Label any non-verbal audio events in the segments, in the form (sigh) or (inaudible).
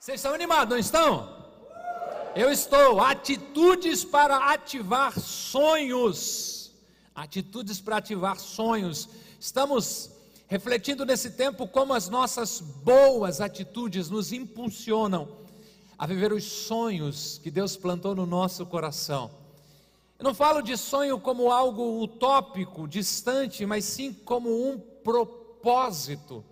Vocês estão animados, não estão? Eu estou. Atitudes para ativar sonhos. Atitudes para ativar sonhos. Estamos refletindo nesse tempo como as nossas boas atitudes nos impulsionam a viver os sonhos que Deus plantou no nosso coração. Eu não falo de sonho como algo utópico, distante, mas sim como um propósito,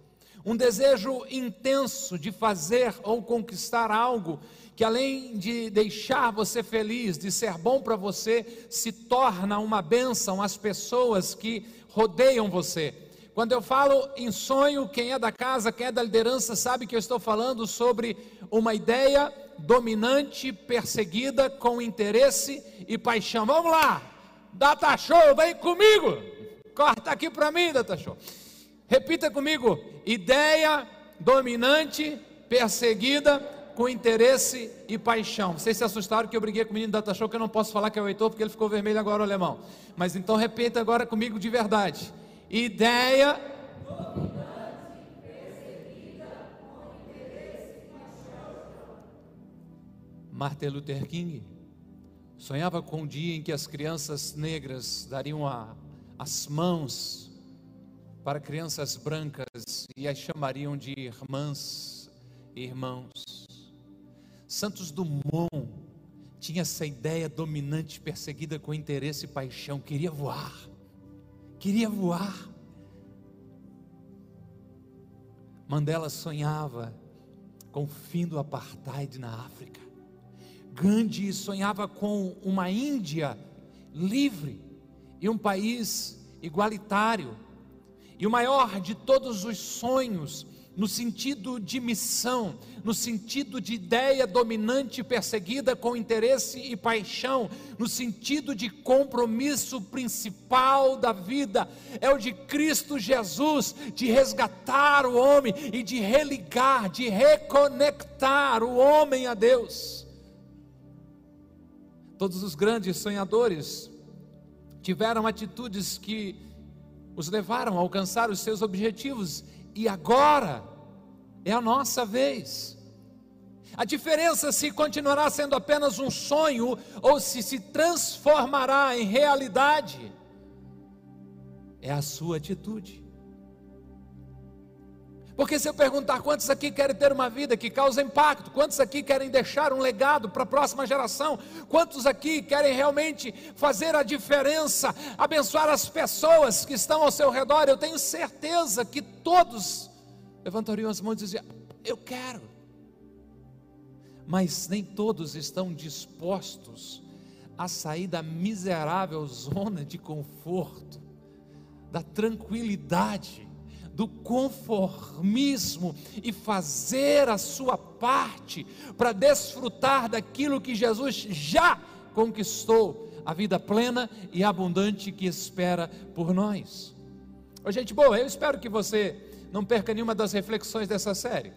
um desejo intenso de fazer ou conquistar algo que além de deixar você feliz, de ser bom para você, se torna uma bênção às pessoas que rodeiam você. Quando eu falo em sonho, quem é da casa, quem é da liderança, sabe que eu estou falando sobre uma ideia dominante, perseguida com interesse e paixão. Vamos lá, Data Show, vem comigo. Corta aqui para mim, Data Show. Repita comigo: ideia dominante, perseguida com interesse e paixão. Vocês se assustaram que eu briguei com o menino da Data Show, que eu não posso falar que é o Heitor, porque ele ficou vermelho agora o alemão. Mas então repita agora comigo de verdade. Ideia. Martin Luther King sonhava com um dia em que as crianças negras dariam a, as mãos para crianças brancas e as chamariam de irmãs e irmãos. Santos Dumont tinha essa ideia dominante, perseguida com interesse e paixão, queria voar, queria voar. Mandela sonhava com o fim do apartheid na África. Gandhi sonhava com uma Índia livre e um país igualitário. E o maior de todos os sonhos no sentido de missão, no sentido de ideia dominante perseguida com interesse e paixão, no sentido de compromisso principal da vida, é o de Cristo Jesus, de resgatar o homem e de religar, de reconectar o homem a Deus. Todos os grandes sonhadores tiveram atitudes que os levaram a alcançar os seus objetivos e agora é a nossa vez. A diferença se continuará sendo apenas um sonho ou se se transformará em realidade é a sua atitude. Porque se eu perguntar quantos aqui querem ter uma vida que causa impacto, quantos aqui querem deixar um legado para a próxima geração, quantos aqui querem realmente fazer a diferença, abençoar as pessoas que estão ao seu redor, eu tenho certeza que todos levantariam as mãos e diziam: Eu quero. Mas nem todos estão dispostos a sair da miserável zona de conforto, da tranquilidade, do conformismo e fazer a sua parte para desfrutar daquilo que Jesus já conquistou, a vida plena e abundante que espera por nós. Gente boa, eu espero que você não perca nenhuma das reflexões dessa série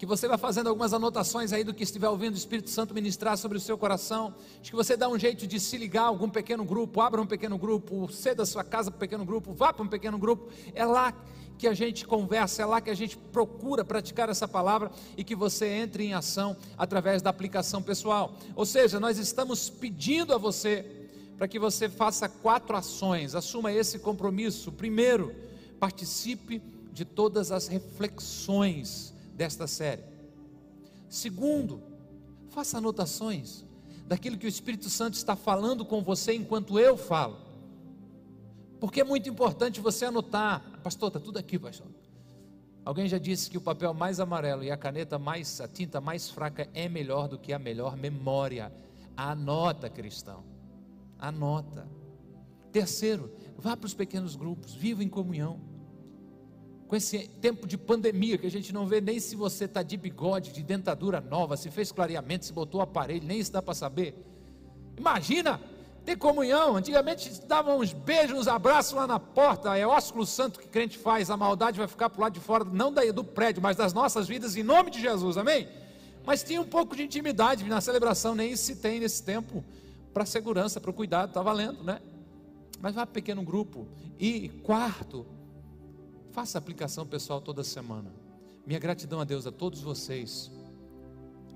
que você vai fazendo algumas anotações aí do que estiver ouvindo o Espírito Santo ministrar sobre o seu coração. Acho que você dá um jeito de se ligar a algum pequeno grupo, abra um pequeno grupo, ceda a sua casa para um pequeno grupo, vá para um pequeno grupo. É lá que a gente conversa, é lá que a gente procura praticar essa palavra e que você entre em ação através da aplicação pessoal. Ou seja, nós estamos pedindo a você para que você faça quatro ações, assuma esse compromisso. Primeiro, participe de todas as reflexões desta série. Segundo, faça anotações daquilo que o Espírito Santo está falando com você enquanto eu falo. Porque é muito importante você anotar. Pastor, está tudo aqui, pastor. Alguém já disse que o papel mais amarelo e a caneta mais, a tinta mais fraca é melhor do que a melhor memória. Anota, cristão. Anota. Terceiro, vá para os pequenos grupos, viva em comunhão com esse tempo de pandemia, que a gente não vê nem se você está de bigode, de dentadura nova, se fez clareamento, se botou aparelho, nem isso dá para saber. Imagina ter comunhão. Antigamente davam uns beijos, uns abraços lá na porta. É ósculo santo que crente faz. A maldade vai ficar para o lado de fora, não do prédio, mas das nossas vidas, em nome de Jesus, amém? Mas tinha um pouco de intimidade na celebração, nem se tem nesse tempo, para segurança, para o cuidado, está valendo, né? Mas vai para pequeno grupo. E quarto, Faça aplicação pessoal toda semana. Minha gratidão a Deus, a todos vocês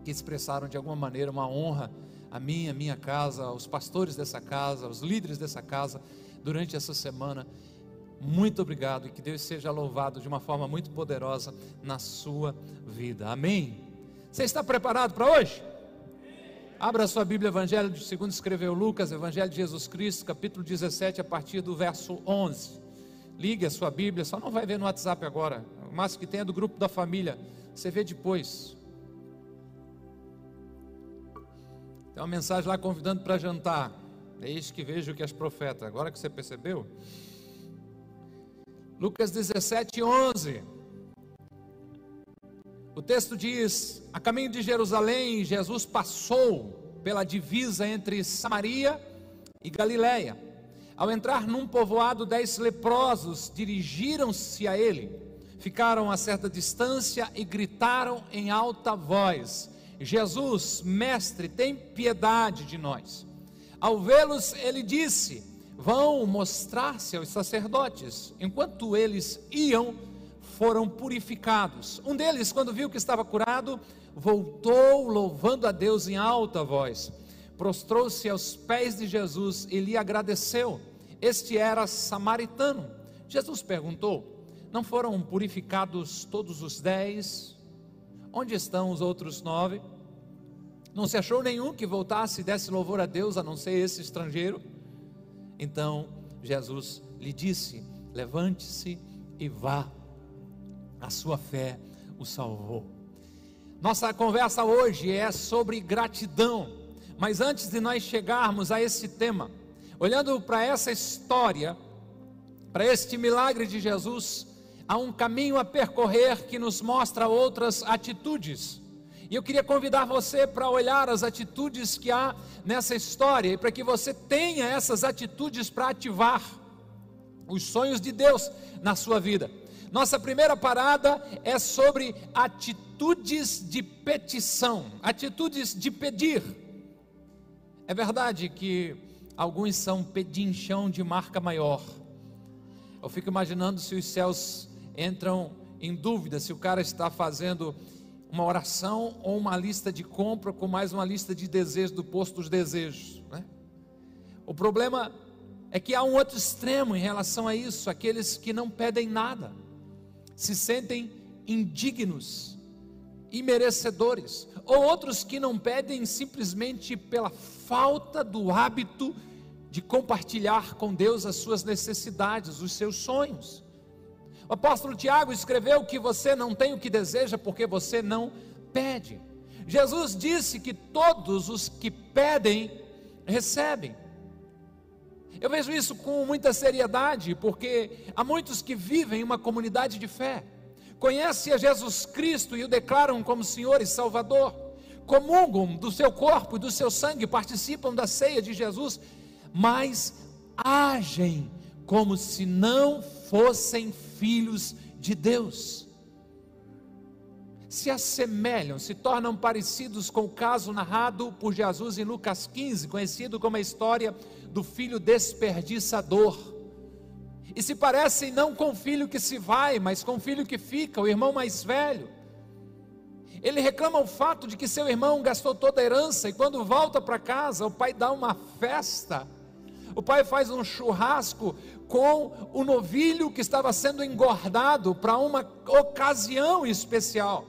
que expressaram de alguma maneira uma honra a mim, a minha casa, aos pastores dessa casa, aos líderes dessa casa durante essa semana. Muito obrigado e que Deus seja louvado de uma forma muito poderosa na sua vida. Amém. Você está preparado para hoje? Abra sua Bíblia, Evangelho de segundo escreveu Lucas, Evangelho de Jesus Cristo, capítulo 17, a partir do verso 11. Ligue a sua Bíblia, só não vai ver no WhatsApp agora. O máximo que tem é do grupo da família. Você vê depois. Tem uma mensagem lá convidando para jantar. Eis que vejo que as profetas. Agora que você percebeu? Lucas 17, 11. O texto diz: A caminho de Jerusalém, Jesus passou pela divisa entre Samaria e Galiléia. Ao entrar num povoado, dez leprosos dirigiram-se a ele, ficaram a certa distância e gritaram em alta voz: Jesus, mestre, tem piedade de nós. Ao vê-los, ele disse: Vão mostrar-se aos sacerdotes. Enquanto eles iam, foram purificados. Um deles, quando viu que estava curado, voltou louvando a Deus em alta voz. Prostrou-se aos pés de Jesus e lhe agradeceu. Este era samaritano. Jesus perguntou: Não foram purificados todos os dez? Onde estão os outros nove? Não se achou nenhum que voltasse e desse louvor a Deus, a não ser esse estrangeiro? Então Jesus lhe disse: Levante-se e vá a sua fé o salvou. Nossa conversa hoje é sobre gratidão, mas antes de nós chegarmos a esse tema, olhando para essa história, para este milagre de Jesus, há um caminho a percorrer que nos mostra outras atitudes. E eu queria convidar você para olhar as atitudes que há nessa história e para que você tenha essas atitudes para ativar os sonhos de Deus na sua vida. Nossa primeira parada é sobre atitudes de petição, atitudes de pedir. É verdade que alguns são pedinchão de marca maior. Eu fico imaginando se os céus entram em dúvida se o cara está fazendo uma oração ou uma lista de compra com mais uma lista de desejos do posto dos desejos. Né? O problema é que há um outro extremo em relação a isso, aqueles que não pedem nada se sentem indignos, imerecedores, ou outros que não pedem simplesmente pela falta do hábito de compartilhar com Deus as suas necessidades, os seus sonhos. O apóstolo Tiago escreveu que você não tem o que deseja porque você não pede. Jesus disse que todos os que pedem, recebem. Eu vejo isso com muita seriedade, porque há muitos que vivem em uma comunidade de fé, conhecem a Jesus Cristo e o declaram como Senhor e Salvador, comungam do seu corpo e do seu sangue, participam da ceia de Jesus, mas agem como se não fossem filhos de Deus. Se assemelham, se tornam parecidos com o caso narrado por Jesus em Lucas 15, conhecido como a história do filho desperdiçador. E se parecem não com o filho que se vai, mas com o filho que fica, o irmão mais velho. Ele reclama o fato de que seu irmão gastou toda a herança e quando volta para casa, o pai dá uma festa. O pai faz um churrasco com o novilho que estava sendo engordado para uma ocasião especial.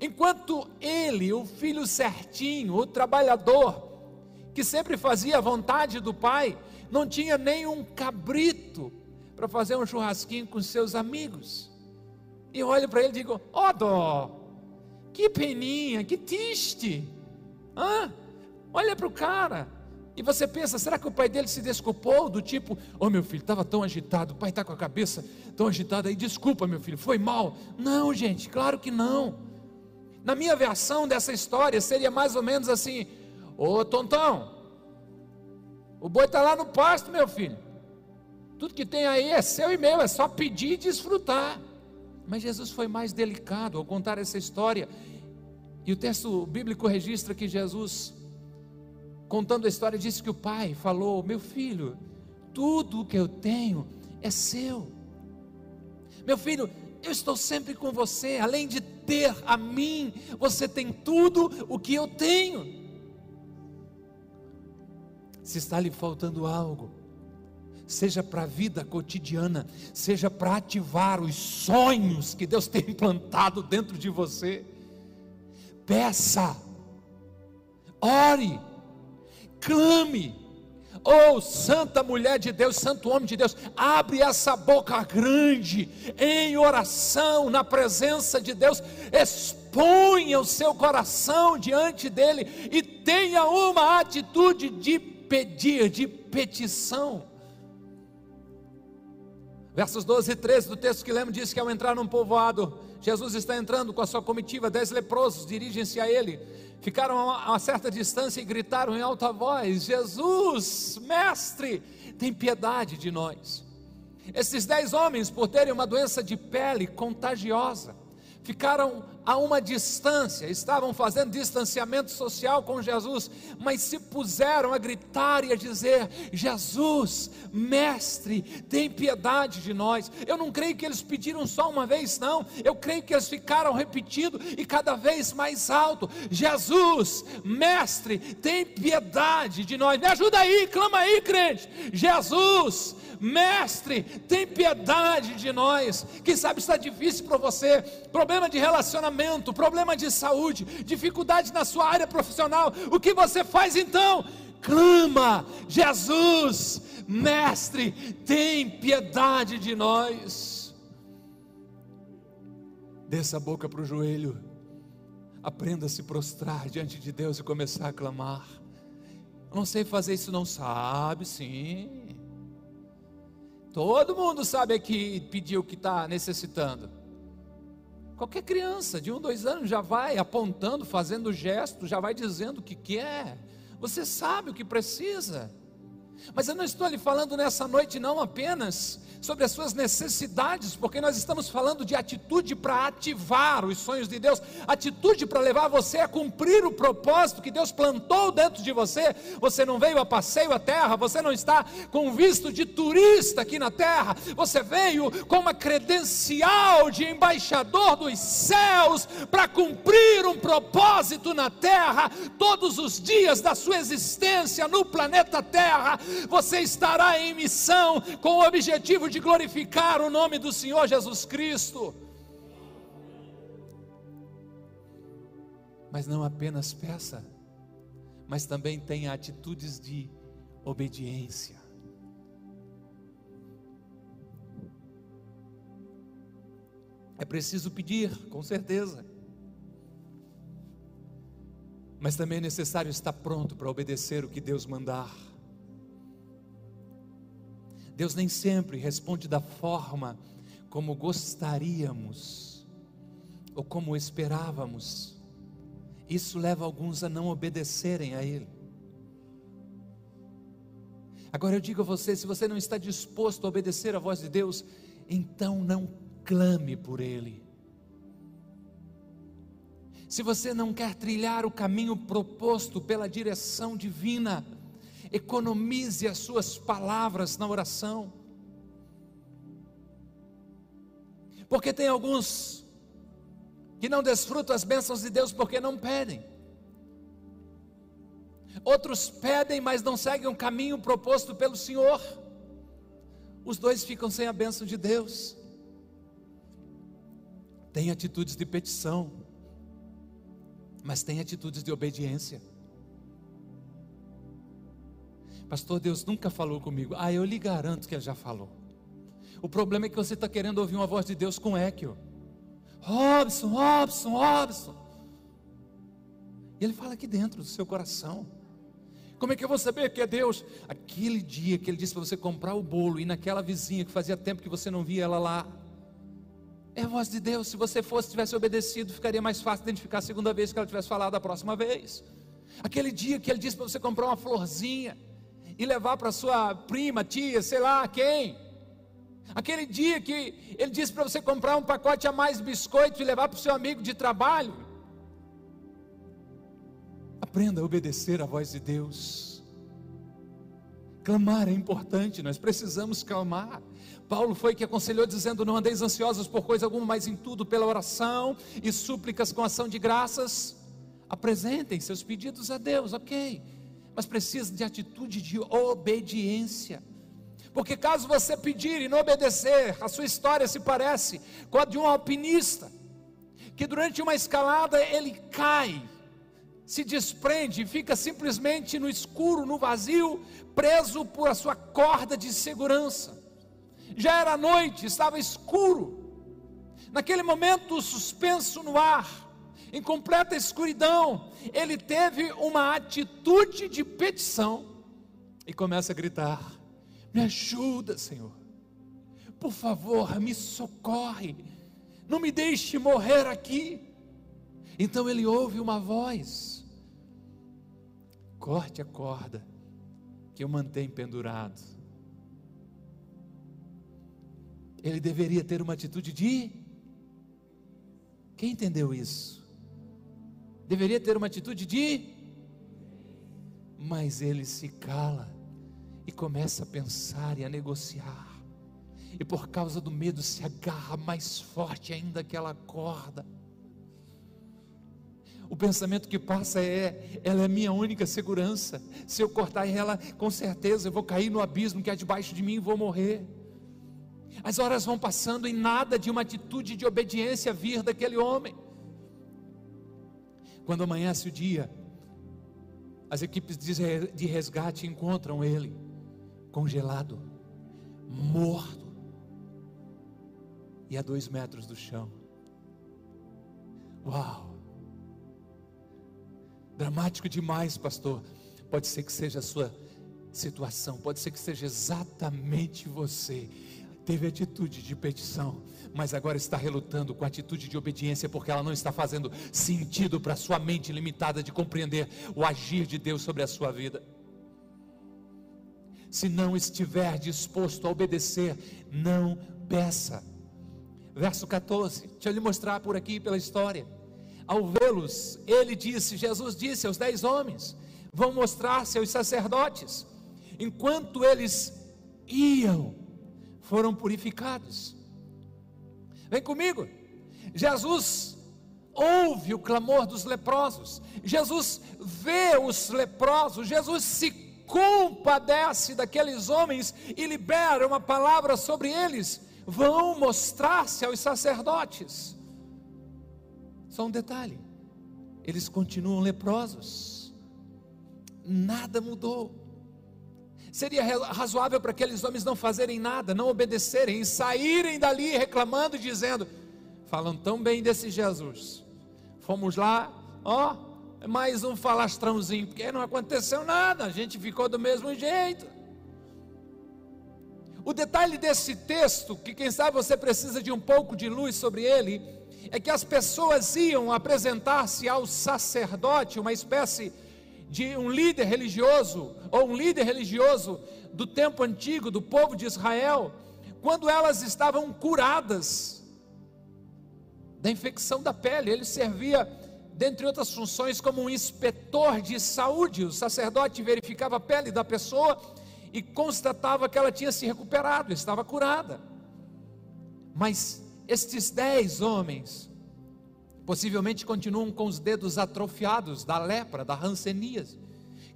Enquanto ele, o filho certinho, o trabalhador, que sempre fazia a vontade do pai, não tinha nem um cabrito para fazer um churrasquinho com seus amigos. E olho para ele e digo: Ó oh, dó, que peninha, que triste. Hã? Olha para o cara. E você pensa, será que o pai dele se desculpou? Do tipo, ô oh, meu filho, estava tão agitado, o pai está com a cabeça tão agitada aí, desculpa meu filho, foi mal. Não, gente, claro que não. Na minha versão dessa história seria mais ou menos assim: Ô tontão, o boi está lá no pasto, meu filho. Tudo que tem aí é seu e meu, é só pedir e desfrutar. Mas Jesus foi mais delicado ao contar essa história. E o texto bíblico registra que Jesus, contando a história, disse que o pai falou: Meu filho, tudo o que eu tenho é seu. Meu filho, eu estou sempre com você, além de ter a mim, você tem tudo o que eu tenho. Se está lhe faltando algo, seja para a vida cotidiana, seja para ativar os sonhos que Deus tem (laughs) implantado dentro de você, peça, ore, clame, Oh, santa mulher de Deus, santo homem de Deus, abre essa boca grande em oração, na presença de Deus, exponha o seu coração diante dele e tenha uma atitude de pedir, de petição. Versos 12 e 13 do texto que lemos diz que ao entrar num povoado, Jesus está entrando com a sua comitiva, dez leprosos dirigem-se a ele ficaram a uma certa distância e gritaram em alta voz: Jesus, mestre, tem piedade de nós. Esses dez homens, por terem uma doença de pele contagiosa, ficaram a uma distância, estavam fazendo distanciamento social com Jesus, mas se puseram a gritar e a dizer: Jesus, Mestre, tem piedade de nós. Eu não creio que eles pediram só uma vez, não, eu creio que eles ficaram repetindo e cada vez mais alto: Jesus, Mestre, tem piedade de nós. Me ajuda aí, clama aí, crente. Jesus, Mestre, tem piedade de nós. Quem sabe está difícil para você, problema de relacionamento, problema de saúde, dificuldade na sua área profissional. O que você faz então? Clama, Jesus, Mestre, tem piedade de nós. Desça a boca para o joelho, aprenda a se prostrar diante de Deus e começar a clamar. Não sei fazer isso, não sabe, sim. Todo mundo sabe aqui pedir o que está necessitando. Qualquer criança de um, dois anos já vai apontando, fazendo gesto, já vai dizendo o que quer. Você sabe o que precisa. Mas eu não estou lhe falando nessa noite não apenas sobre as suas necessidades, porque nós estamos falando de atitude para ativar os sonhos de Deus, atitude para levar você a cumprir o propósito que Deus plantou dentro de você. Você não veio a passeio à terra, você não está com visto de turista aqui na terra, você veio com uma credencial de embaixador dos céus para cumprir um propósito na terra, todos os dias da sua existência no planeta Terra, você estará em missão com o objetivo de glorificar o nome do Senhor Jesus Cristo. Mas não apenas peça, mas também tenha atitudes de obediência. É preciso pedir, com certeza. Mas também é necessário estar pronto para obedecer o que Deus mandar. Deus nem sempre responde da forma como gostaríamos ou como esperávamos. Isso leva alguns a não obedecerem a Ele. Agora eu digo a você: se você não está disposto a obedecer a voz de Deus, então não clame por Ele. Se você não quer trilhar o caminho proposto pela direção divina, economize as suas palavras na oração. Porque tem alguns que não desfrutam as bênçãos de Deus porque não pedem. Outros pedem, mas não seguem o caminho proposto pelo Senhor. Os dois ficam sem a bênção de Deus. Tem atitudes de petição, mas tem atitudes de obediência. Pastor, Deus nunca falou comigo. Ah, eu lhe garanto que Ele já falou. O problema é que você está querendo ouvir uma voz de Deus com eco. Robson, Robson, Robson. E Ele fala aqui dentro do seu coração. Como é que eu vou saber que é Deus? Aquele dia que Ele disse para você comprar o bolo e naquela vizinha que fazia tempo que você não via ela lá. É a voz de Deus. Se você fosse, tivesse obedecido, ficaria mais fácil identificar a segunda vez que ela tivesse falado a próxima vez. Aquele dia que Ele disse para você comprar uma florzinha e levar para sua prima, tia, sei lá quem. Aquele dia que ele disse para você comprar um pacote a mais de biscoito e levar para o seu amigo de trabalho. Aprenda a obedecer à voz de Deus. Clamar é importante, nós precisamos clamar. Paulo foi que aconselhou dizendo: Não andeis ansiosos por coisa alguma, mas em tudo, pela oração e súplicas com ação de graças, apresentem seus pedidos a Deus, ok, mas precisa de atitude de obediência. Porque caso você pedir e não obedecer, a sua história se parece com a de um alpinista, que durante uma escalada ele cai, se desprende e fica simplesmente no escuro, no vazio, preso por a sua corda de segurança. Já era noite, estava escuro. Naquele momento, suspenso no ar, em completa escuridão, ele teve uma atitude de petição e começa a gritar: Me ajuda, Senhor. Por favor, me socorre. Não me deixe morrer aqui. Então ele ouve uma voz corte a corda que eu mantenho pendurado. Ele deveria ter uma atitude de. Quem entendeu isso? Deveria ter uma atitude de. Mas ele se cala e começa a pensar e a negociar. E por causa do medo se agarra mais forte ainda aquela corda o pensamento que passa é: ela é minha única segurança. Se eu cortar ela, com certeza eu vou cair no abismo que é debaixo de mim e vou morrer. As horas vão passando e nada de uma atitude de obediência vir daquele homem. Quando amanhece o dia, as equipes de resgate encontram ele congelado, morto, e a dois metros do chão. Uau! Dramático demais, pastor. Pode ser que seja a sua situação, pode ser que seja exatamente você. Teve atitude de petição, mas agora está relutando com atitude de obediência, porque ela não está fazendo sentido para sua mente limitada de compreender o agir de Deus sobre a sua vida. Se não estiver disposto a obedecer, não peça. Verso 14, deixa eu lhe mostrar por aqui pela história ao vê-los, ele disse, Jesus disse aos dez homens: vão mostrar-se aos sacerdotes. Enquanto eles iam, foram purificados. Vem comigo. Jesus ouve o clamor dos leprosos. Jesus vê os leprosos. Jesus se compadece daqueles homens e libera uma palavra sobre eles. Vão mostrar-se aos sacerdotes. Só um detalhe: eles continuam leprosos, nada mudou. Seria razoável para aqueles homens não fazerem nada, não obedecerem e saírem dali reclamando dizendo: falam tão bem desse Jesus. Fomos lá, ó, mais um falastrãozinho, porque não aconteceu nada, a gente ficou do mesmo jeito. O detalhe desse texto, que quem sabe você precisa de um pouco de luz sobre ele, é que as pessoas iam apresentar-se ao sacerdote, uma espécie de um líder religioso, ou um líder religioso do tempo antigo, do povo de Israel, quando elas estavam curadas da infecção da pele, ele servia, dentre outras funções, como um inspetor de saúde. O sacerdote verificava a pele da pessoa e constatava que ela tinha se recuperado, estava curada. Mas estes dez homens possivelmente continuam com os dedos atrofiados da lepra, da rancenias.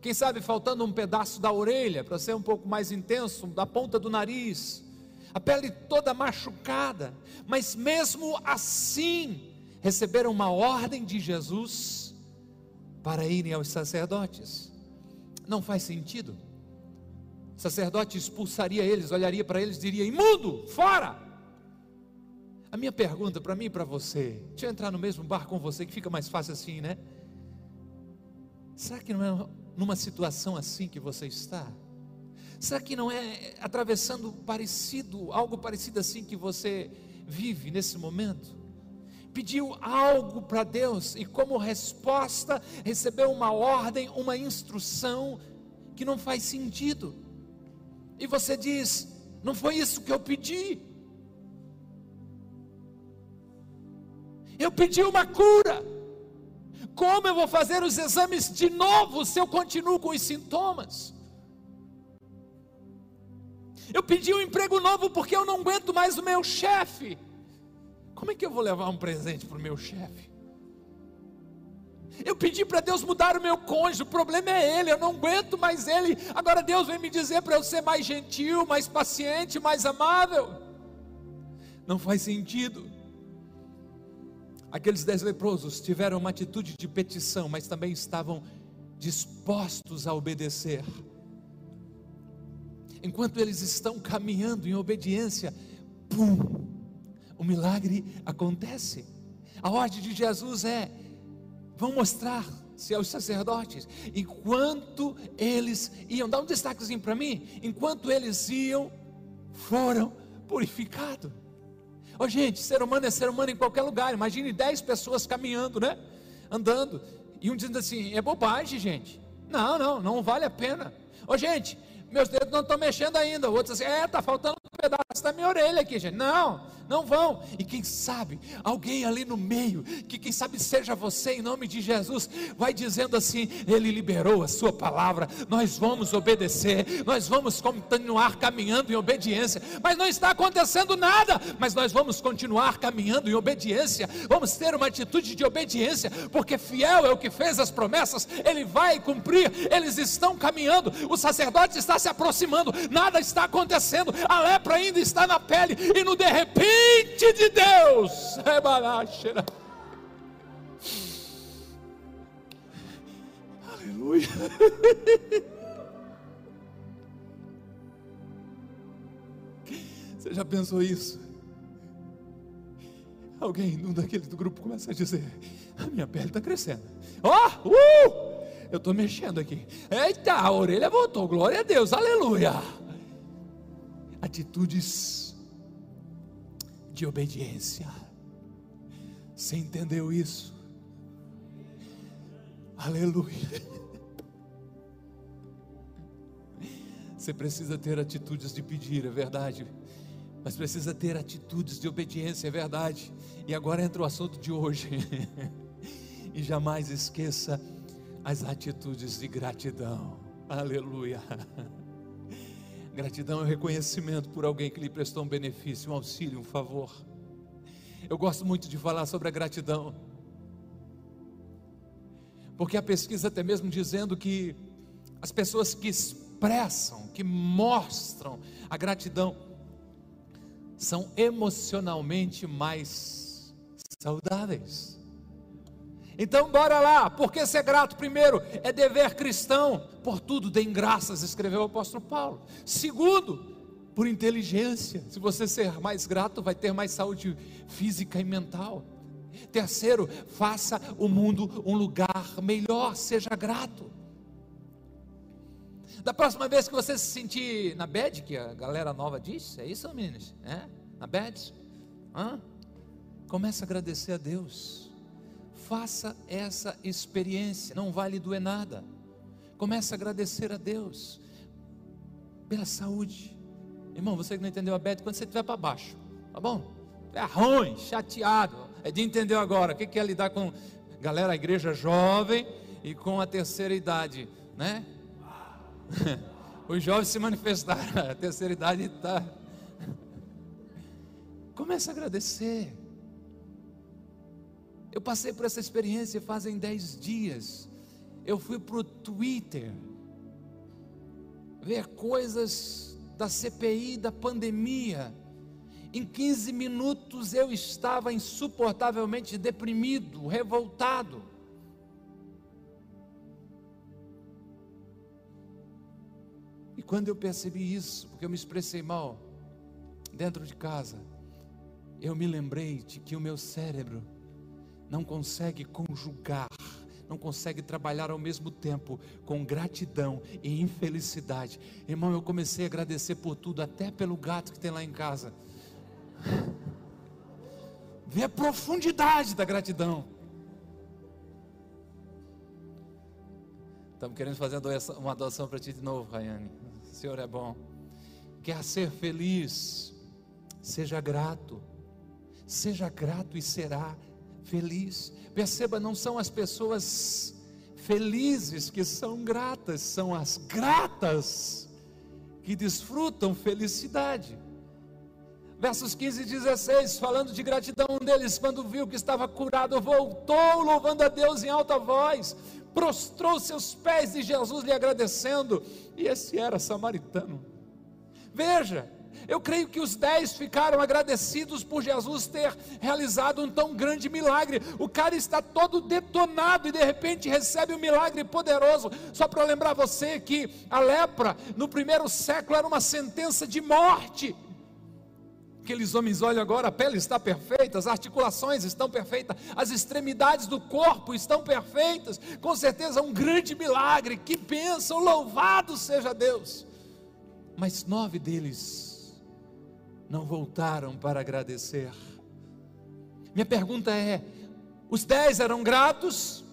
Quem sabe faltando um pedaço da orelha para ser um pouco mais intenso, da ponta do nariz, a pele toda machucada, mas mesmo assim receberam uma ordem de Jesus para irem aos sacerdotes. Não faz sentido. O sacerdote expulsaria eles, olharia para eles e diria: imundo, fora! A minha pergunta para mim e para você, deixa eu entrar no mesmo bar com você, que fica mais fácil assim, né? Será que não é numa situação assim que você está? Será que não é atravessando parecido, algo parecido assim que você vive nesse momento? Pediu algo para Deus e, como resposta, recebeu uma ordem, uma instrução que não faz sentido. E você diz: Não foi isso que eu pedi. Eu pedi uma cura. Como eu vou fazer os exames de novo se eu continuo com os sintomas? Eu pedi um emprego novo porque eu não aguento mais o meu chefe. Como é que eu vou levar um presente para o meu chefe? Eu pedi para Deus mudar o meu cônjuge, o problema é ele, eu não aguento mais ele. Agora Deus vem me dizer para eu ser mais gentil, mais paciente, mais amável. Não faz sentido. Aqueles dez leprosos tiveram uma atitude de petição, mas também estavam dispostos a obedecer. Enquanto eles estão caminhando em obediência, pum, o milagre acontece. A ordem de Jesus é: vão mostrar-se aos sacerdotes. Enquanto eles iam, dá um destaquezinho para mim. Enquanto eles iam, foram purificados. Oh, gente, ser humano é ser humano em qualquer lugar. Imagine 10 pessoas caminhando, né? Andando. E um dizendo assim: é bobagem, gente. Não, não, não vale a pena. Ô oh, gente, meus dedos não estão mexendo ainda. O outro assim, é, está faltando um pedaço da minha orelha aqui, gente. Não, não vão. E quem sabe, alguém ali no meio, que quem sabe seja você, em nome de Jesus, vai dizendo assim: Ele liberou a Sua palavra, nós vamos obedecer, nós vamos continuar caminhando em obediência, mas não está acontecendo nada, mas nós vamos continuar caminhando em obediência, vamos ter uma atitude de obediência, porque fiel é o que fez as promessas, Ele vai cumprir, eles estão caminhando, o sacerdote está se aproximando, nada está acontecendo, a lepra ainda está na pele, e no de repente de Deus, aleluia. Você já pensou isso? Alguém, um daqueles do grupo, começa a dizer: A minha pele está crescendo. Ó, oh, uh! Eu estou mexendo aqui. Eita, a orelha voltou. Glória a Deus, aleluia. Atitudes de obediência. Você entendeu isso? Aleluia. Você precisa ter atitudes de pedir, é verdade. Mas precisa ter atitudes de obediência, é verdade. E agora entra o assunto de hoje. (laughs) e jamais esqueça as atitudes de gratidão. Aleluia. Gratidão é o reconhecimento por alguém que lhe prestou um benefício, um auxílio, um favor. Eu gosto muito de falar sobre a gratidão, porque a pesquisa até mesmo dizendo que as pessoas que expressam, que mostram a gratidão, são emocionalmente mais saudáveis. Então, bora lá, porque ser grato, primeiro, é dever cristão, por tudo deem graças, escreveu o apóstolo Paulo. Segundo, por inteligência, se você ser mais grato, vai ter mais saúde física e mental. Terceiro, faça o mundo um lugar melhor, seja grato. Da próxima vez que você se sentir na bed, que a galera nova diz, é isso, meninas? É? Na bed? Hã? Comece a agradecer a Deus Faça essa experiência, não vai lhe doer nada. Comece a agradecer a Deus pela saúde. Irmão, você que não entendeu a Beth, quando você estiver para baixo, tá bom? É ruim, chateado. É de entender agora o que é lidar com galera, a igreja jovem e com a terceira idade, né? (laughs) Os jovens se manifestaram, (laughs) a terceira idade está. Comece a agradecer. Eu passei por essa experiência fazem 10 dias. Eu fui para o Twitter ver coisas da CPI da pandemia. Em 15 minutos eu estava insuportavelmente deprimido, revoltado. E quando eu percebi isso, porque eu me expressei mal dentro de casa, eu me lembrei de que o meu cérebro não consegue conjugar, não consegue trabalhar ao mesmo tempo com gratidão e infelicidade. Irmão, eu comecei a agradecer por tudo, até pelo gato que tem lá em casa. Vê a profundidade da gratidão. Estamos querendo fazer uma adoção para ti de novo, Rayane. O Senhor é bom. Quer ser feliz? Seja grato. Seja grato e será feliz. Perceba, não são as pessoas felizes que são gratas, são as gratas que desfrutam felicidade. Versos 15 e 16, falando de gratidão, um deles, quando viu que estava curado, voltou louvando a Deus em alta voz, prostrou seus pés de Jesus lhe agradecendo, e esse era samaritano. Veja, eu creio que os dez ficaram agradecidos por Jesus ter realizado um tão grande milagre. O cara está todo detonado e de repente recebe um milagre poderoso. Só para lembrar você que a lepra no primeiro século era uma sentença de morte. Aqueles homens olham agora, a pele está perfeita, as articulações estão perfeitas, as extremidades do corpo estão perfeitas. Com certeza, um grande milagre. Que bênção, louvado seja Deus. Mas nove deles não voltaram para agradecer. Minha pergunta é: os dez eram gratos?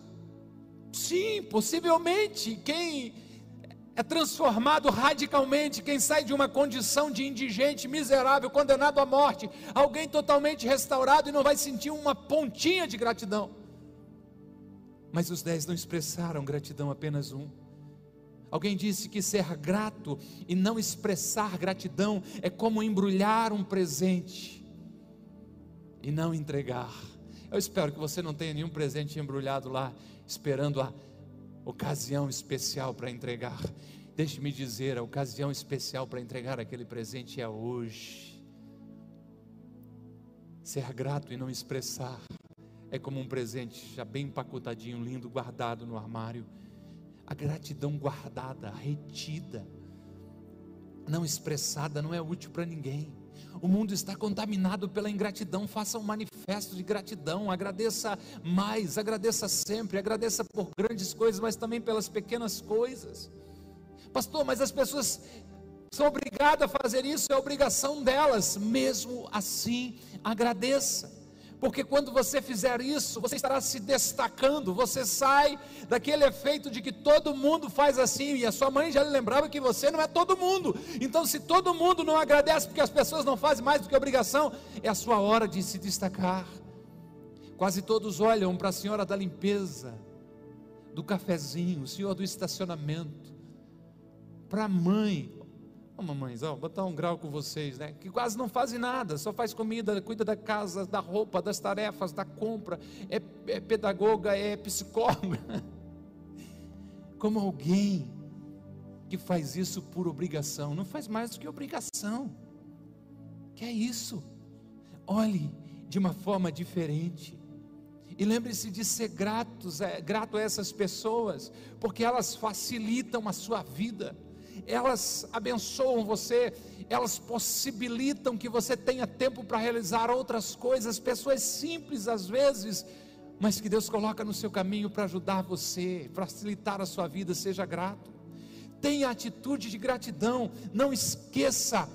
Sim, possivelmente. Quem é transformado radicalmente, quem sai de uma condição de indigente, miserável, condenado à morte, alguém totalmente restaurado e não vai sentir uma pontinha de gratidão. Mas os dez não expressaram gratidão, apenas um. Alguém disse que ser grato e não expressar gratidão é como embrulhar um presente e não entregar. Eu espero que você não tenha nenhum presente embrulhado lá, esperando a ocasião especial para entregar. Deixe-me dizer, a ocasião especial para entregar aquele presente é hoje. Ser grato e não expressar é como um presente já bem empacotadinho, lindo, guardado no armário a gratidão guardada, retida, não expressada, não é útil para ninguém. O mundo está contaminado pela ingratidão. Faça um manifesto de gratidão. Agradeça mais, agradeça sempre, agradeça por grandes coisas, mas também pelas pequenas coisas. Pastor, mas as pessoas são obrigadas a fazer isso, é obrigação delas. Mesmo assim, agradeça porque quando você fizer isso, você estará se destacando, você sai daquele efeito de que todo mundo faz assim, e a sua mãe já lhe lembrava que você não é todo mundo. Então, se todo mundo não agradece porque as pessoas não fazem mais do que obrigação, é a sua hora de se destacar. Quase todos olham para a senhora da limpeza, do cafezinho, o senhor do estacionamento, para a mãe, Ô, mamães, ó, botar um grau com vocês, né? Que quase não fazem nada, só faz comida, cuida da casa, da roupa, das tarefas, da compra, é, é pedagoga, é psicóloga. (laughs) Como alguém que faz isso por obrigação, não faz mais do que obrigação. Que é isso? Olhe de uma forma diferente. E lembre-se de ser gratos, é, grato a essas pessoas, porque elas facilitam a sua vida elas abençoam você, elas possibilitam que você tenha tempo para realizar outras coisas, pessoas simples às vezes, mas que Deus coloca no seu caminho para ajudar você, facilitar a sua vida, seja grato. Tenha atitude de gratidão, não esqueça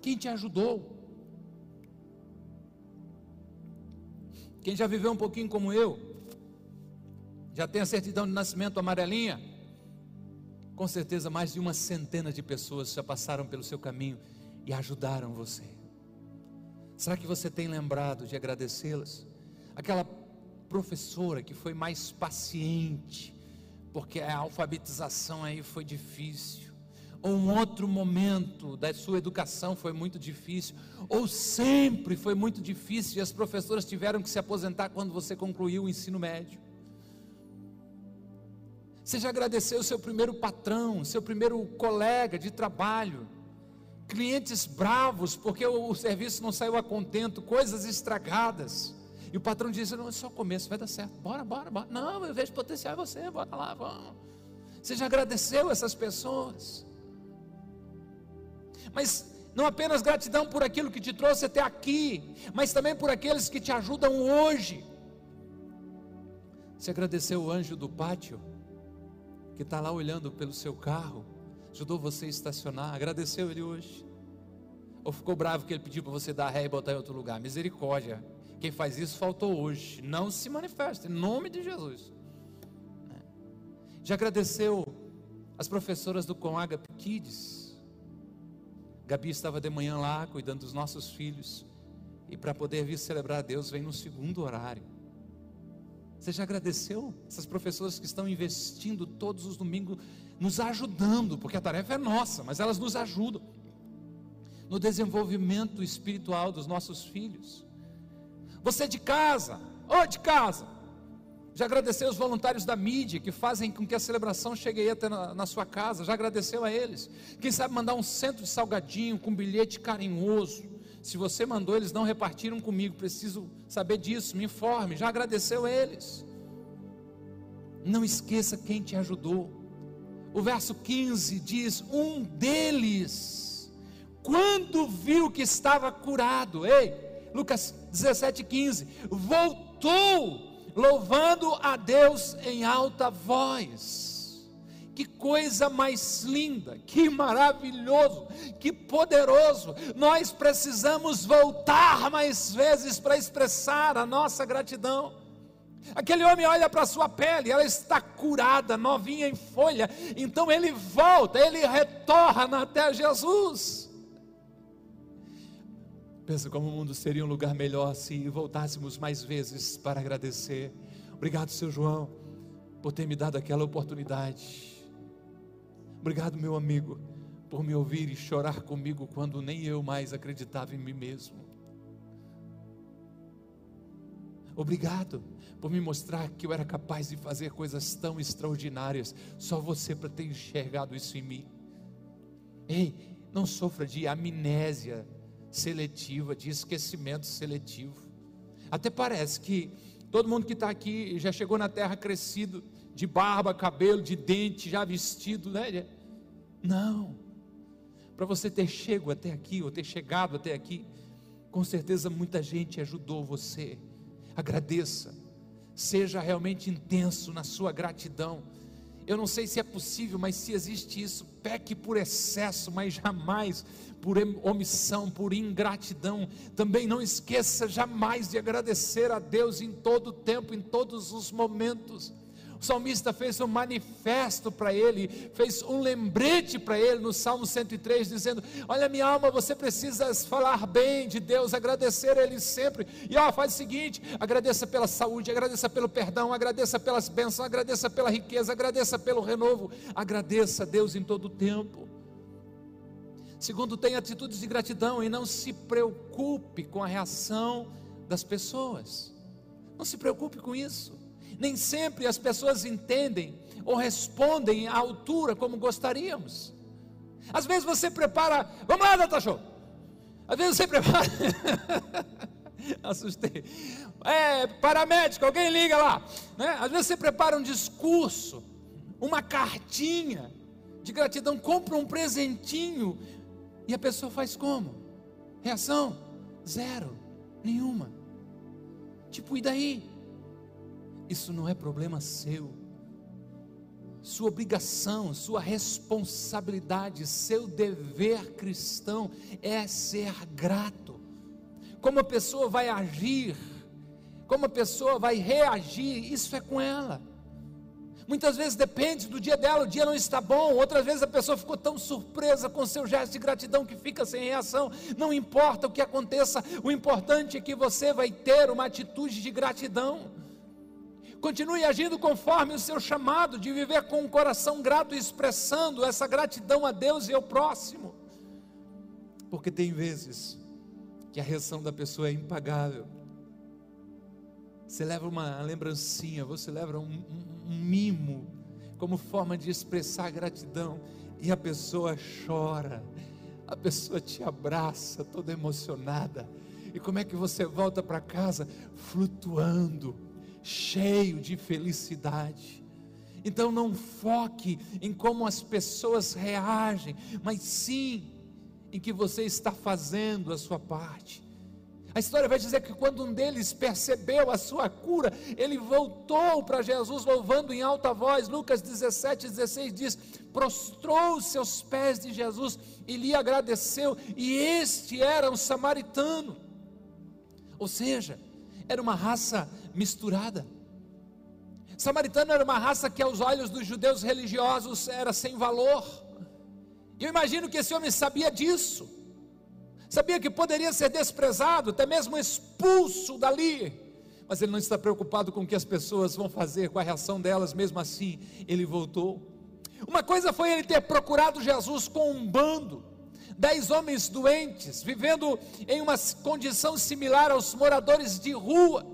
quem te ajudou. Quem já viveu um pouquinho como eu, já tem a certidão de nascimento amarelinha, com certeza mais de uma centena de pessoas já passaram pelo seu caminho e ajudaram você. Será que você tem lembrado de agradecê-las? Aquela professora que foi mais paciente, porque a alfabetização aí foi difícil, ou um outro momento da sua educação foi muito difícil, ou sempre foi muito difícil e as professoras tiveram que se aposentar quando você concluiu o ensino médio. Você já agradeceu seu primeiro patrão, seu primeiro colega de trabalho, clientes bravos porque o, serviço não saiu a contento, coisas estragadas. E o patrão disse: Não, é só começo, vai dar certo. Bora, bora, bora. Não, eu vejo potencial em você, bora lá, vamos. Você já agradeceu essas pessoas. Mas não apenas gratidão por aquilo que te trouxe até aqui, mas também por aqueles que te ajudam hoje. Você agradeceu o anjo do pátio? Que está lá olhando pelo seu carro, ajudou você a estacionar, agradeceu ele hoje? Ou ficou bravo que ele pediu para você dar ré e botar em outro lugar? Misericórdia. Quem faz isso faltou hoje. Não se manifesta, em nome de Jesus. Já agradeceu as professoras do Conagap Kids? Gabi estava de manhã lá cuidando dos nossos filhos. E para poder vir celebrar a Deus, vem no segundo horário. Você já agradeceu essas professoras que estão investindo todos os domingos, nos ajudando, porque a tarefa é nossa, mas elas nos ajudam no desenvolvimento espiritual dos nossos filhos. Você de casa, ou de casa, já agradeceu os voluntários da mídia que fazem com que a celebração chegue até na, na, sua casa? Já agradeceu a eles? Quem sabe mandar um centro de salgadinho com um bilhete carinhoso? Se você mandou, eles não repartiram comigo. Preciso saber disso. Me informe. Já agradeceu a eles? Não esqueça quem te ajudou. O verso 15 diz: Um deles, quando viu que estava curado, ei, Lucas 17, 15, voltou louvando a Deus em alta voz. Que coisa mais linda, que maravilhoso, que poderoso. Nós precisamos voltar mais vezes para expressar a nossa gratidão. Aquele homem olha para sua pele, ela está curada, novinha em folha. Então ele volta, ele retorna até Jesus. Pensa como o mundo seria um lugar melhor se voltássemos mais vezes para agradecer. Obrigado, seu João, por ter me dado aquela oportunidade. Obrigado, meu amigo, por me ouvir e chorar comigo quando nem eu mais acreditava em mim mesmo. Obrigado por me mostrar que eu era capaz de fazer coisas tão extraordinárias, só você para ter enxergado isso em mim. Ei, não sofra de amnésia seletiva, de esquecimento seletivo. Até parece que todo mundo que está aqui já chegou na terra crescido, de barba, cabelo, de dente, já vestido, né? Não. Para você ter chego até aqui, ou ter chegado até aqui, com certeza muita gente ajudou você. Agradeça. Seja realmente intenso na sua gratidão. Eu não sei se é possível, mas se existe isso, peque por excesso, mas jamais por omissão, por ingratidão. Também não esqueça jamais de agradecer a Deus em todo o tempo, em todos os momentos. O salmista fez um manifesto para ele, fez um lembrete para ele no Salmo 103, dizendo: Olha, minha alma, você precisa falar bem de Deus, agradecer a Ele sempre. E ó, faz o seguinte: agradeça pela saúde, agradeça pelo perdão, agradeça pelas bênçãos, agradeça pela riqueza, agradeça pelo renovo, agradeça a Deus em todo o tempo. Segundo, tenha atitudes de gratidão e não se preocupe com a reação das pessoas. Não se preocupe com isso. Nem sempre as pessoas entendem ou respondem à altura como gostaríamos. Às vezes você prepara, vamos lá, Data Show. Às vezes você prepara. (laughs) Assustei. É, paramédico, alguém liga lá. Né? Às vezes você prepara um discurso, uma cartinha de gratidão, compra um presentinho e a pessoa faz como? Reação? Zero. Nenhuma. Tipo, e daí? Isso não é problema seu. Sua obrigação, sua responsabilidade, seu dever cristão é ser grato. Como a pessoa vai agir, como a pessoa vai reagir, isso é com ela. Muitas vezes depende do dia dela, o dia não está bom. Outras vezes a pessoa ficou tão surpresa com seu gesto de gratidão que fica sem reação. Não importa o que aconteça, o importante é que você vai ter uma atitude de gratidão. Continue agindo conforme o seu chamado de viver com um coração grato expressando essa gratidão a Deus e ao próximo. Porque tem vezes que a reação da pessoa é impagável. Você leva uma lembrancinha, você leva um, um, um mimo como forma de expressar gratidão e a pessoa chora, a pessoa te abraça toda emocionada. E como é que você volta para casa flutuando, cheio de felicidade? Então não foque em como as pessoas reagem, mas sim em que você está fazendo a sua parte. A história vai dizer que quando um deles percebeu a sua cura, ele voltou para Jesus louvando em alta voz. Lucas 17, 16 diz: prostrou os seus pés de Jesus e lhe agradeceu, e este era um samaritano. Ou seja, era uma raça misturada. Samaritano era uma raça que aos olhos dos judeus religiosos era sem valor. E eu imagino que esse homem sabia disso. Sabia que poderia ser desprezado, até mesmo expulso dali, mas ele não está preocupado com o que as pessoas vão fazer, com a reação delas, mesmo assim, ele voltou. Uma coisa foi ele ter procurado Jesus com um bando, dez homens doentes, vivendo em uma condição similar aos moradores de rua.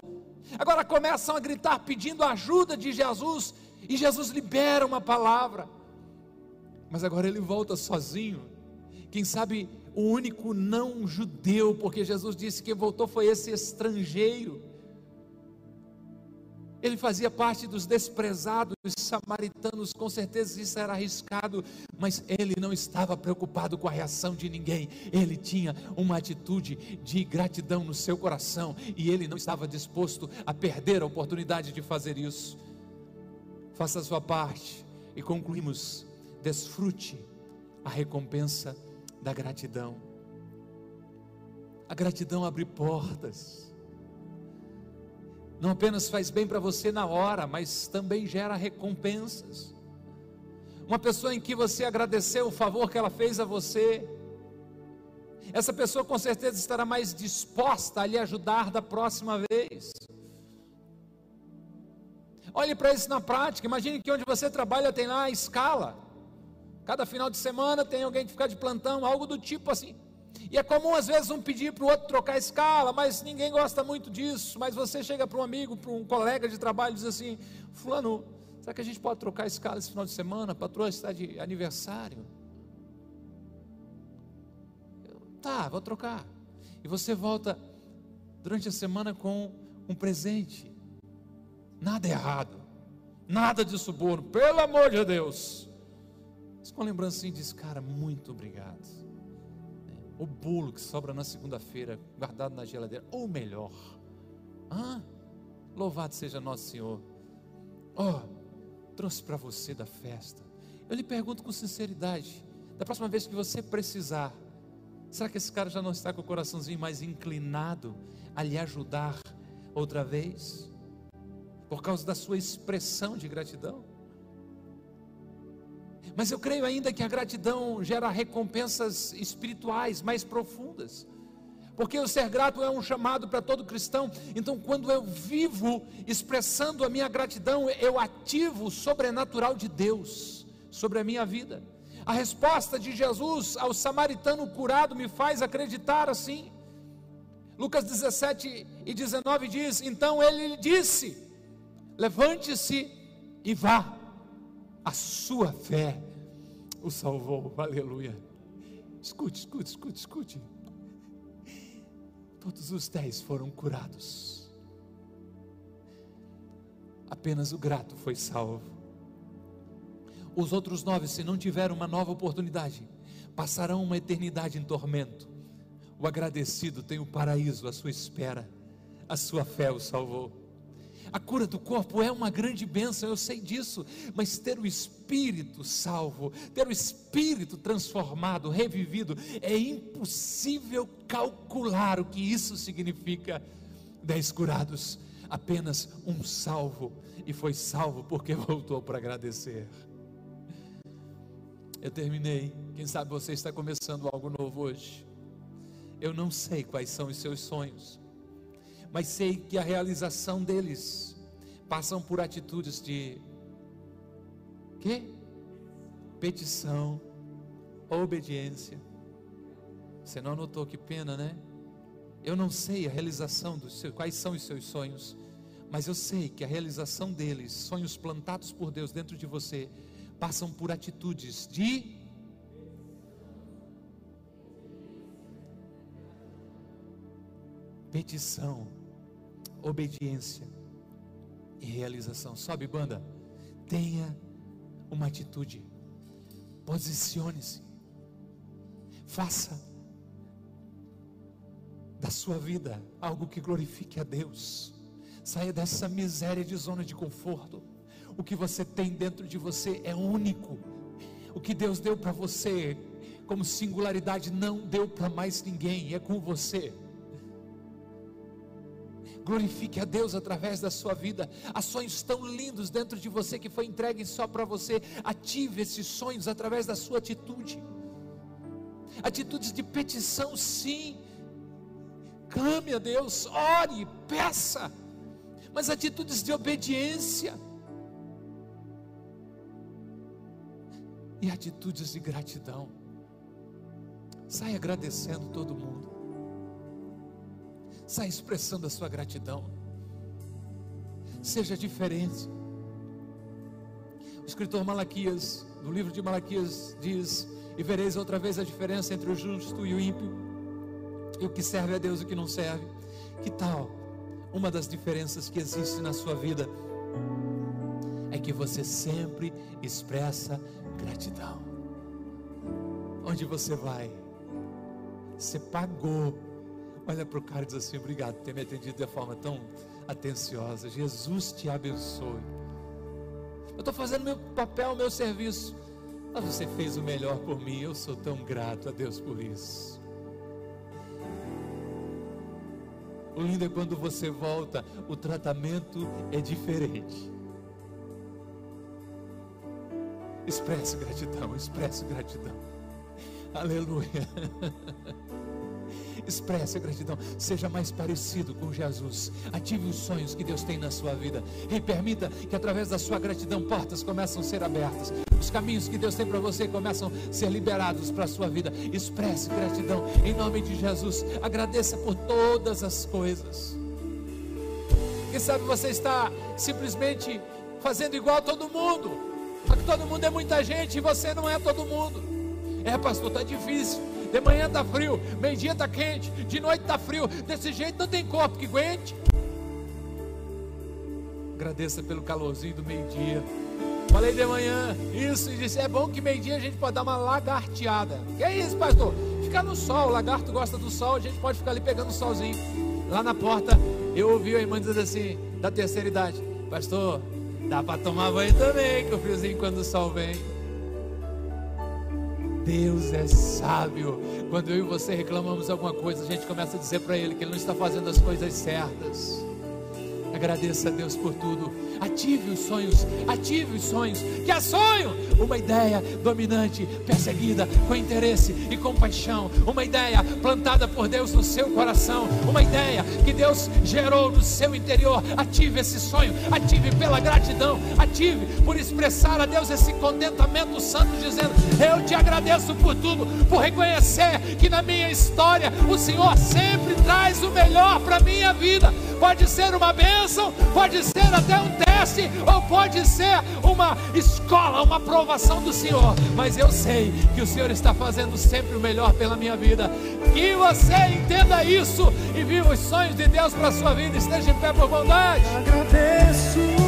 Agora começam a gritar pedindo ajuda de Jesus, e Jesus libera uma palavra. Mas agora ele volta sozinho. Quem sabe o único não judeu, porque Jesus disse que voltou foi esse estrangeiro ele fazia parte dos desprezados samaritanos, com certeza isso era arriscado, mas ele não estava preocupado com a reação de ninguém, ele tinha uma atitude de gratidão no seu coração e ele não estava disposto a perder a oportunidade de fazer isso. Faça a sua parte e concluímos: desfrute a recompensa da gratidão. A gratidão abre portas não apenas faz bem para você na hora, mas também gera recompensas. Uma pessoa em que você agradeceu o favor que ela fez a você, essa pessoa com certeza estará mais disposta a lhe ajudar da próxima vez. Olhe para isso na prática. Imagine que onde você trabalha tem lá a escala. Cada final de semana tem alguém que fica de plantão, algo do tipo assim. E é comum às vezes um pedir para o outro trocar escala, mas ninguém gosta muito disso. Mas você chega para um amigo, para um colega de trabalho e diz assim: Fulano, será que a gente pode trocar escala esse final de semana? A patroa está de aniversário. Eu, tá, vou trocar. E você volta durante a semana com um presente. Nada errado, nada de suborno, pelo amor de Deus. Mas com lembrancinha diz, cara, muito obrigado o bolo que sobra na segunda-feira, guardado na geladeira, ou melhor, ah, louvado seja nosso Senhor, oh, trouxe para você da festa. Eu lhe pergunto com sinceridade: da próxima vez que você precisar, será que esse cara já não está com o coraçãozinho mais inclinado a lhe ajudar outra vez? Por causa da sua expressão de gratidão? Mas eu creio ainda que a gratidão gera recompensas espirituais mais profundas. Porque o ser grato é um chamado para todo cristão. Então, quando eu vivo expressando a minha gratidão, eu ativo o sobrenatural de Deus sobre a minha vida. A resposta de Jesus ao samaritano curado me faz acreditar assim. Lucas 17 e 19 diz: Então ele disse: Levante-se e vá a sua fé o salvou, aleluia. Escute, escute, escute, escute. Todos os dez foram curados, apenas o grato foi salvo. Os outros nove, se não tiveram uma nova oportunidade, passarão uma eternidade em tormento. O agradecido tem o paraíso à sua espera, a sua fé o salvou. A cura do corpo é uma grande bênção, eu sei disso, mas ter o espírito salvo, ter o espírito transformado, revivido, é impossível calcular o que isso significa. Dez curados, apenas um salvo, e foi salvo porque (laughs) voltou para agradecer. Eu terminei. Quem sabe você está começando algo novo hoje. Eu não sei quais são os seus sonhos mas sei que a realização deles passam por atitudes de que? Petição, obediência. Você não notou que pena, né? Eu não sei a realização dos seus, quais são os seus sonhos, mas eu sei que a realização deles, sonhos plantados por Deus dentro de você, passam por atitudes de petição, obediência e realização. Sobe, banda. Tenha uma atitude. Posicione-se. Faça da sua vida algo que glorifique a Deus. Saia dessa miséria de zona de conforto. O que você tem dentro de você é único. O que Deus deu para você como singularidade não deu para mais ninguém, é com você. Glorifique a Deus através da sua vida. Há sonhos tão lindos dentro de você que foi entregue só para você. Ative esses sonhos através da sua atitude. Atitudes de petição, sim. Clame a Deus, ore, peça. mas atitudes de obediência e atitudes de gratidão. Sai agradecendo todo mundo. Sai expressando a sua gratidão. Seja diferente. O escritor Malaquias, no livro de Malaquias, diz: E vereis outra vez a diferença entre o justo e o ímpio, e o que serve a Deus e o que não serve. Que tal? Uma das diferenças que existe na sua vida é que você sempre expressa gratidão. Onde você vai? Você pagou. Olha para o cara e diz assim: Obrigado por ter me atendido de forma tão atenciosa. Jesus te abençoe. Eu estou fazendo meu papel, meu serviço. Mas você fez o melhor por mim. Eu sou tão grato a Deus por isso. O lindo é quando você volta, o tratamento é diferente. Expresse gratidão, expresse gratidão. Aleluia. (laughs) Expresse a gratidão. Seja mais parecido com Jesus. Ative os sonhos que Deus tem na sua vida. E permita que através da sua gratidão portas começam a ser abertas. Os caminhos que Deus tem para você começam a ser liberados para a sua vida. Expresse gratidão em nome de Jesus. Agradeça por todas as coisas. Quem sabe você está simplesmente fazendo igual a todo mundo. Só que todo mundo é muita gente e você não é todo mundo. É, pastor, está difícil. De manhã está frio, meio-dia está quente, de noite está frio. Desse jeito não tem corpo que aguente. Agradeça pelo calorzinho do meio-dia. Falei de manhã, isso, e disse: é bom que meio-dia a gente pode dar uma lagarteada. Que é isso, pastor? Ficar no sol, o lagarto gosta do sol, a gente pode ficar ali pegando o solzinho. Lá na porta, eu ouvi a irmã dizer assim, da terceira idade: Pastor, dá para tomar banho também, que o friozinho quando o sol vem. Deus é sábio. Quando eu e você reclamamos alguma coisa, a gente começa a dizer para Ele que Ele não está fazendo as coisas certas. Agradeça a Deus por tudo. Ative os sonhos, ative os sonhos. Que é sonho? Uma ideia dominante, perseguida com interesse e compaixão. Uma ideia plantada por Deus no seu coração. Uma ideia que Deus gerou no seu interior. Ative esse sonho, ative pela gratidão, ative por expressar a Deus esse contentamento santo, dizendo: Eu te agradeço por tudo, por reconhecer que na minha história o Senhor sempre traz o melhor para a minha vida. Pode ser uma bênção, pode ser até um ou pode ser uma escola, uma aprovação do Senhor. Mas eu sei que o Senhor está fazendo sempre o melhor pela minha vida. Que você entenda isso e viva os sonhos de Deus para a sua vida. Esteja em pé por bondade. Agradeço.